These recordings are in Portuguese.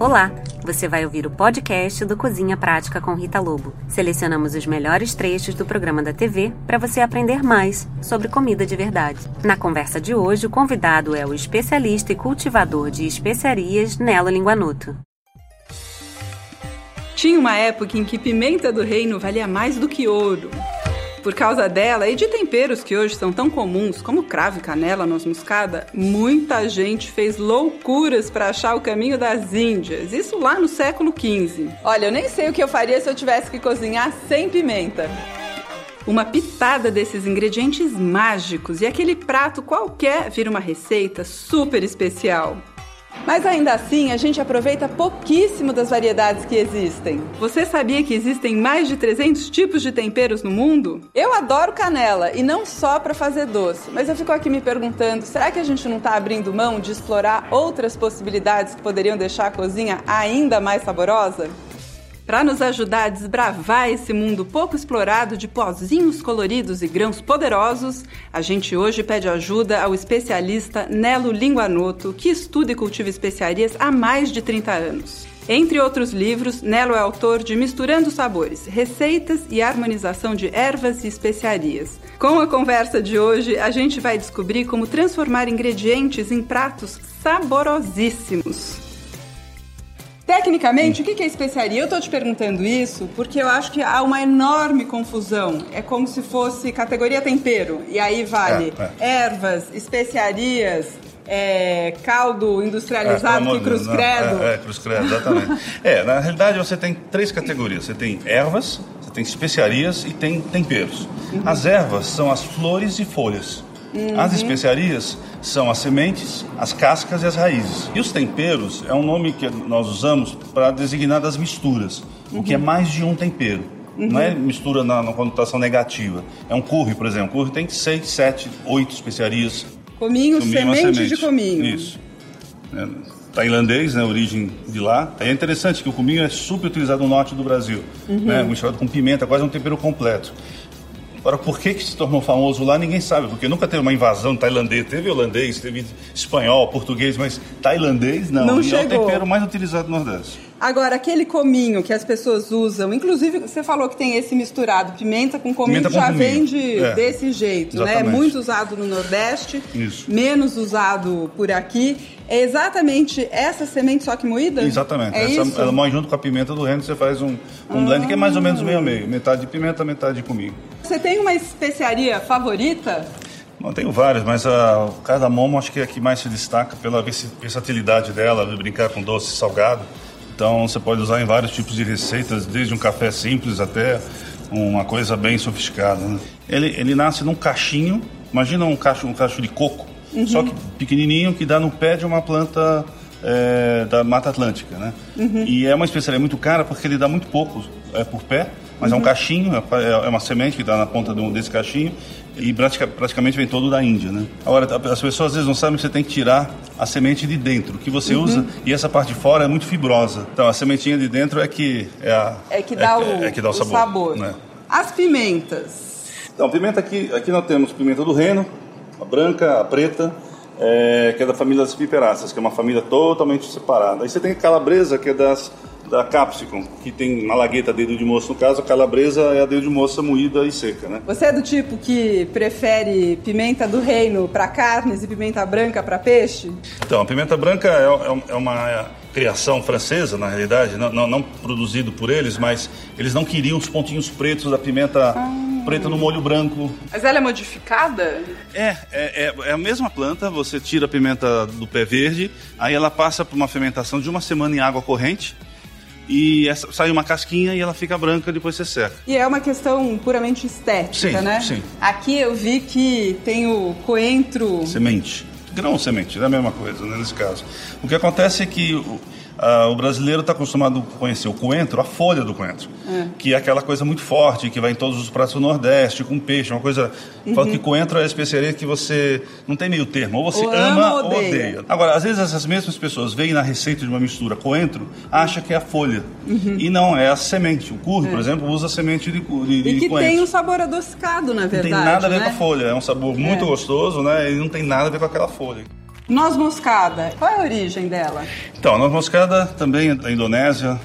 Olá, você vai ouvir o podcast do Cozinha Prática com Rita Lobo. Selecionamos os melhores trechos do programa da TV para você aprender mais sobre comida de verdade. Na conversa de hoje, o convidado é o especialista e cultivador de especiarias Nelo Linguanuto. Tinha uma época em que pimenta do reino valia mais do que ouro. Por causa dela e de temperos que hoje são tão comuns, como cravo e canela, noz moscada, muita gente fez loucuras para achar o caminho das Índias. Isso lá no século XV. Olha, eu nem sei o que eu faria se eu tivesse que cozinhar sem pimenta. Uma pitada desses ingredientes mágicos e aquele prato qualquer vira uma receita super especial. Mas ainda assim, a gente aproveita pouquíssimo das variedades que existem. Você sabia que existem mais de 300 tipos de temperos no mundo? Eu adoro canela e não só para fazer doce, mas eu fico aqui me perguntando, será que a gente não está abrindo mão de explorar outras possibilidades que poderiam deixar a cozinha ainda mais saborosa? Para nos ajudar a desbravar esse mundo pouco explorado de pozinhos coloridos e grãos poderosos, a gente hoje pede ajuda ao especialista Nelo Linguanoto, que estuda e cultiva especiarias há mais de 30 anos. Entre outros livros, Nelo é autor de Misturando Sabores, Receitas e Harmonização de Ervas e Especiarias. Com a conversa de hoje, a gente vai descobrir como transformar ingredientes em pratos saborosíssimos. Tecnicamente, o que é especiaria? Eu estou te perguntando isso porque eu acho que há uma enorme confusão. É como se fosse categoria tempero. E aí vale é, é. ervas, especiarias, é, caldo industrializado, é, que cruz credo. É, é, cruz credo, exatamente. é, na realidade você tem três categorias. Você tem ervas, você tem especiarias e tem temperos. Uhum. As ervas são as flores e folhas. Uhum. As especiarias são as sementes, as cascas e as raízes. E os temperos é um nome que nós usamos para designar das misturas, uhum. o que é mais de um tempero. Uhum. Não é mistura na, na, conotação negativa. É um curry, por exemplo. Curry tem seis, sete, oito especiarias. Cominho, cominho semente, semente, de cominho. Isso. É, tailandês, né, origem de lá. É interessante que o cominho é super utilizado no norte do Brasil, uhum. né, misturado com pimenta, quase um tempero completo. Agora, por que, que se tornou famoso lá, ninguém sabe, porque nunca teve uma invasão tailandês. Teve holandês, teve espanhol, português, mas tailandês não. Não e chegou. é o tempero mais utilizado no Nordeste. Agora, aquele cominho que as pessoas usam, inclusive você falou que tem esse misturado, pimenta com cominho, pimenta com já cominho. vem de, é. desse jeito, né? Exatamente. né? Muito usado no Nordeste, Isso. menos usado por aqui. É exatamente essa semente só que moída? Exatamente. É essa, isso? Ela moe junto com a pimenta do reino, você faz um, um ah. blend que é mais ou menos meio a meio. Metade de pimenta, metade de cominho. Você tem uma especiaria favorita? Não, tenho várias, mas a, cardamomo acho que é a que mais se destaca pela versatilidade dela, de brincar com doce salgado. Então você pode usar em vários tipos de receitas, desde um café simples até uma coisa bem sofisticada. Né? Ele, ele nasce num cachinho, imagina um cacho, um cacho de coco, uhum. só que pequenininho, que dá no pé de uma planta é, da Mata Atlântica. Né? Uhum. E é uma especiaria muito cara porque ele dá muito pouco é, por pé, mas uhum. é um cachinho, é, é uma semente que está na ponta desse cachinho e praticamente vem todo da Índia, né? Agora, as pessoas às vezes não sabem que você tem que tirar a semente de dentro, que você uhum. usa, e essa parte de fora é muito fibrosa. Então, a sementinha de dentro é que é, a, é que dá, é, o, é que dá o, o sabor. sabor. Né? As pimentas. Então, pimenta aqui, aqui nós temos pimenta do reino, a branca, a preta, é, que é da família das piperáceas, que é uma família totalmente separada. Aí você tem a calabresa, que é das da Capsicum, que tem malagueta dedo de moça. No caso, a calabresa é a dedo de moça moída e seca, né? Você é do tipo que prefere pimenta do reino para carnes e pimenta branca para peixe? Então, a pimenta branca é, é, é uma criação francesa, na realidade, não, não, não, produzido por eles, mas eles não queriam os pontinhos pretos da pimenta ah. preta no molho branco. Mas ela é modificada? É, é, é, é, a mesma planta, você tira a pimenta do pé verde, aí ela passa por uma fermentação de uma semana em água corrente, e essa, sai uma casquinha e ela fica branca depois você seca. E é uma questão puramente estética, sim, né? Sim. Aqui eu vi que tem o coentro. Semente. Grão semente, é a mesma coisa né, nesse caso. O que acontece é que Uh, o brasileiro está acostumado a conhecer o coentro, a folha do coentro, é. que é aquela coisa muito forte, que vai em todos os pratos do Nordeste, com peixe, uma coisa... Uhum. Fala que coentro é a especiaria que você não tem meio termo, ou você ou ama ou odeia. odeia. Agora, às vezes essas mesmas pessoas veem na receita de uma mistura coentro, acham que é a folha, uhum. e não, é a semente. O curry, é. por exemplo, usa semente de, de, de E que coentro. tem um sabor adocicado, na verdade, Não tem nada a ver né? com a folha, é um sabor muito é. gostoso, né, e não tem nada a ver com aquela folha. Noz moscada, qual é a origem dela? Então, a noz moscada também é da Indonésia,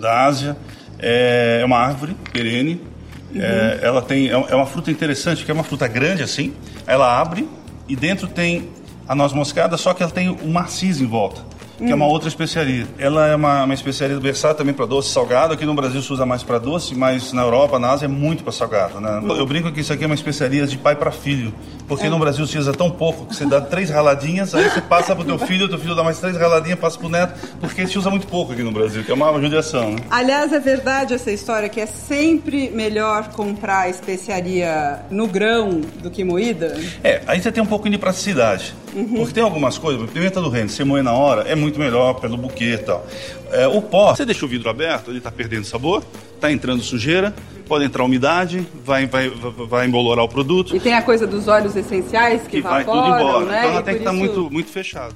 da Ásia. É uma árvore perene. Uhum. É, ela tem, é, é uma fruta interessante, que é uma fruta grande assim. Ela abre e dentro tem a noz moscada, só que ela tem o maciz em volta que é uma outra especiaria. Ela é uma, uma especiaria versátil também para doce salgado. Aqui no Brasil se usa mais para doce, mas na Europa, na Ásia, é muito para salgado. Né? Eu brinco que isso aqui é uma especiaria de pai para filho, porque é. no Brasil se usa tão pouco que você dá três raladinhas, aí você passa para o teu filho, o teu filho dá mais três raladinhas, passa para o neto, porque se usa muito pouco aqui no Brasil, que é uma judiação. Né? Aliás, é verdade essa história que é sempre melhor comprar especiaria no grão do que moída? É, aí você tem um pouco de praticidade. Uhum. Porque tem algumas coisas, pimenta do reino, você moe na hora, é muito melhor pelo buquê e tal. É, o pó, você deixa o vidro aberto, ele está perdendo sabor, está entrando sujeira, pode entrar umidade, vai, vai, vai embolorar o produto. E tem a coisa dos óleos essenciais que, que vai tudo embora. Né? Então ela tem que estar tá muito, muito fechada.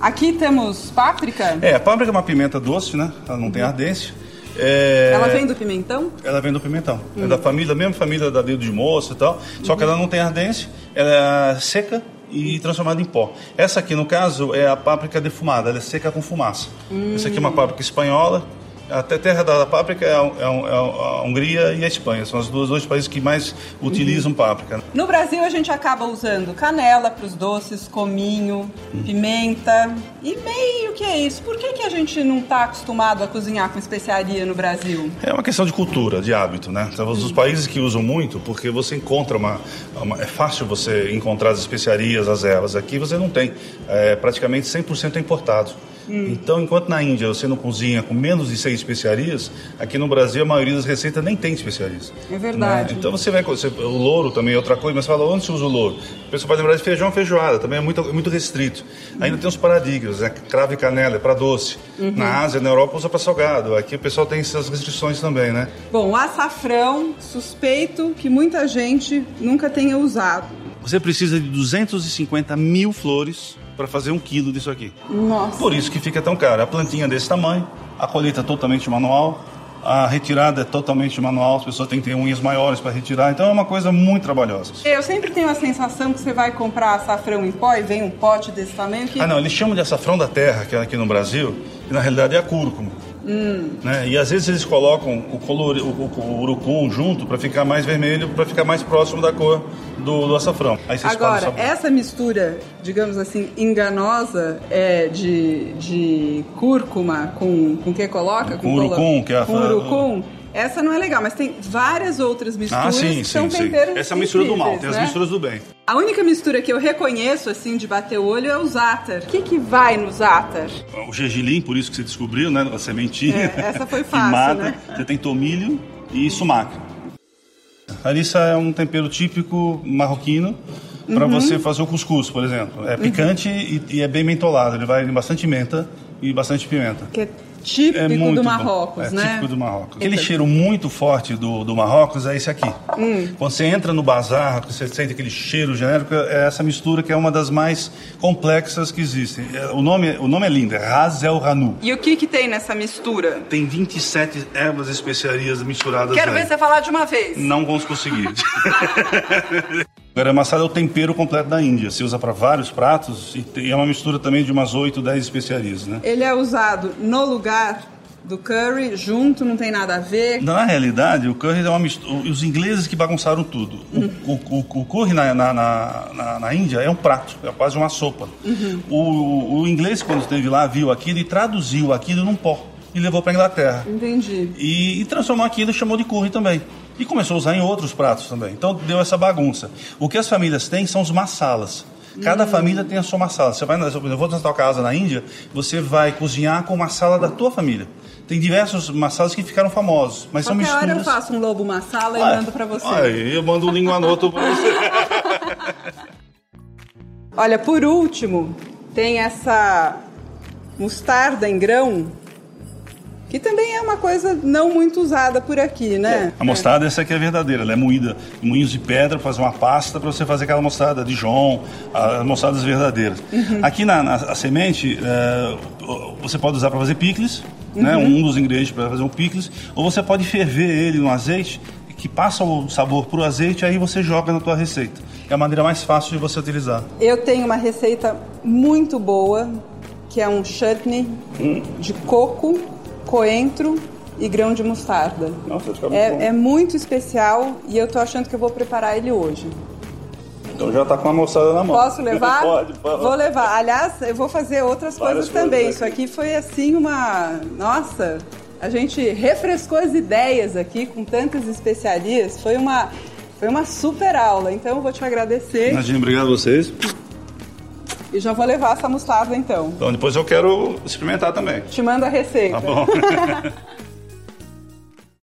Aqui temos páprica? É, a páprica é uma pimenta doce, né? Ela não uhum. tem ardência. É... Ela vem do pimentão? Ela vem do pimentão. Hum. É da família, mesma família da dedo de moça e tal. Só que ela não tem ardência, ela é seca e transformada em pó. Essa aqui, no caso, é a páprica defumada, ela é seca com fumaça. Hum. Essa aqui é uma páprica espanhola, a terra da páprica é a, é, é a, Hungria e a Espanha. São os dois, países que mais utilizam uhum. páprica. No Brasil, a gente acaba usando canela para os doces, cominho, uhum. pimenta e meio que é isso. Por que, que a gente não está acostumado a cozinhar com especiaria no Brasil? É uma questão de cultura, de hábito, né? Então, os países que usam muito, porque você encontra uma, uma, É fácil você encontrar as especiarias, as ervas. Aqui você não tem. É, praticamente 100% é importado. Hum. Então, enquanto na Índia você não cozinha com menos de seis especiarias, aqui no Brasil a maioria das receitas nem tem especiarias. É verdade. Né? Então você vai. Você, o louro também é outra coisa, mas fala onde se usa o louro? A pessoa pode lembrar de feijão feijoada, também é muito, muito restrito. Ainda tem os paradigmas, né? cravo e canela, é para doce. Uhum. Na Ásia, na Europa usa para salgado. Aqui o pessoal tem essas restrições também, né? Bom, açafrão, suspeito que muita gente nunca tenha usado. Você precisa de 250 mil flores para fazer um quilo disso aqui. Nossa. Por isso que fica tão caro. A plantinha desse tamanho, a colheita é totalmente manual, a retirada é totalmente manual, as pessoas têm que ter unhas maiores para retirar, então é uma coisa muito trabalhosa. Eu sempre tenho a sensação que você vai comprar açafrão em pó e vem um pote desse tamanho que... Ah não, eles chamam de açafrão da terra, que é aqui no Brasil, que na realidade é a cúrcuma. Hum. Né? E às vezes eles colocam o, color, o, o, o urucum junto para ficar mais vermelho, para ficar mais próximo da cor do, do açafrão. Agora, essa mistura, digamos assim, enganosa é de, de cúrcuma com, com que coloca? Com, com urucum, que é a... Com urucum essa não é legal, mas tem várias outras misturas ah, sim, que são sim, temperos Essa é a mistura do mal, tem né? as misturas do bem. A única mistura que eu reconheço, assim, de bater o olho é o zátar. O que, que vai no zátar? O gergelim, por isso que você descobriu, né? A sementinha. É, essa foi fácil, mata, né? Você tem tomilho e sumaca. Harissa é um tempero típico marroquino para uhum. você fazer o cuscuz, por exemplo. É picante uhum. e, e, é bem mentolado. Ele vai em bastante menta e bastante pimenta. Que é típico é do Marrocos, é né? É típico do Marrocos. Aquele cheiro muito forte do, do Marrocos é esse aqui. Hum. Quando você entra no bazar, você sente aquele cheiro genérico, é essa mistura que é uma das mais complexas que existem. É, o nome, o nome é lindo, é Raz El Ranu. E o que, que tem nessa mistura? Tem 27 ervas especiarias misturadas Quero aí. ver você falar de uma vez. Não vamos conseguir. Garam masala é o tempero completo da Índia. Se usa para vários pratos e é uma mistura também de umas 8, 10 especiarias, né? Ele é usado no lugar do curry junto, não tem nada a ver? Na realidade, o curry é uma mistura. Os ingleses que bagunçaram tudo. Uhum. O, o, o, curry na, na, na, na, Índia é um prato, é quase uma sopa. Uhum. O, o inglês, quando esteve lá, viu aquilo e traduziu aquilo num pó e levou para Inglaterra. Entendi. E, e transformou aquilo e chamou de curry também. E começou a usar em outros pratos também. Então deu essa bagunça. O que as famílias têm são os massalas. Cada hum. família tem a sua massala. Você vai, eu vou na tua casa na Índia, você vai cozinhar com a massala da tua família. Tem diversos massalas que ficaram famosos, mas Qualquer são misturas. hora eu faço um lobo massala e mando para você. Aí eu mando um linguanoto para você. Olha, por último, tem essa mostarda em grão que também é uma coisa não muito usada por aqui, né? A mostarda, essa aqui é verdadeira, ela é moída em moinhos de pedra, fazer uma pasta para você fazer aquela mostarda Dijon, as mostardas verdadeiras. Uhum. Aqui na, na a semente, é, você pode usar para fazer picles, né? uhum. né? um dos ingredientes para fazer um picles, ou você pode ferver ele no azeite, que passa o sabor para o azeite, aí você joga na tua receita. é a maneira mais fácil de você utilizar. Eu tenho uma receita muito boa, que é um chutney hum. de coco, coentro e grão de mostarda. Nossa, fica muito é, bom. é muito especial e eu tô achando que eu vou preparar ele hoje. Então já tá com a moçada na mão. Posso levar? Pode, pode. Vou levar. Aliás, eu vou fazer outras Várias coisas também. coisas Isso aqui foi assim uma. Nossa! A gente refrescou as ideias aqui com tantas especiarias. Foi uma, foi uma super aula. Então eu vou te agradecer. Imagina, obrigado a vocês. E já vou levar essa mostarda então. Então depois eu quero experimentar também. Te mando a receita. Tá bom.